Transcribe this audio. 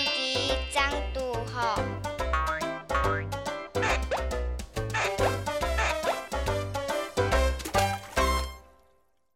「いっちゃん」。